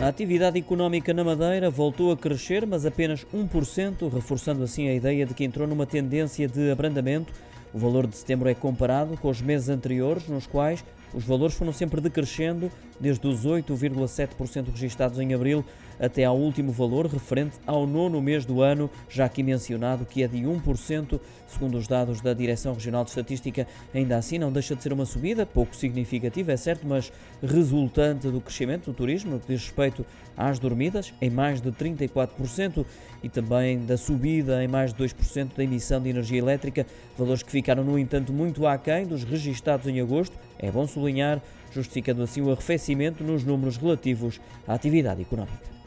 A atividade económica na Madeira voltou a crescer, mas apenas 1%, reforçando assim a ideia de que entrou numa tendência de abrandamento. O valor de setembro é comparado com os meses anteriores, nos quais os valores foram sempre decrescendo, desde os 8,7% registados em abril até ao último valor referente ao nono mês do ano, já aqui mencionado, que é de 1%, segundo os dados da Direção Regional de Estatística. Ainda assim, não deixa de ser uma subida, pouco significativa, é certo, mas resultante do crescimento do turismo, que diz respeito às dormidas, em mais de 34%, e também da subida em mais de 2% da emissão de energia elétrica, valores que ficaram, no entanto, muito aquém dos registados em agosto. É bom sublinhar, justificando assim o arrefecimento nos números relativos à atividade económica.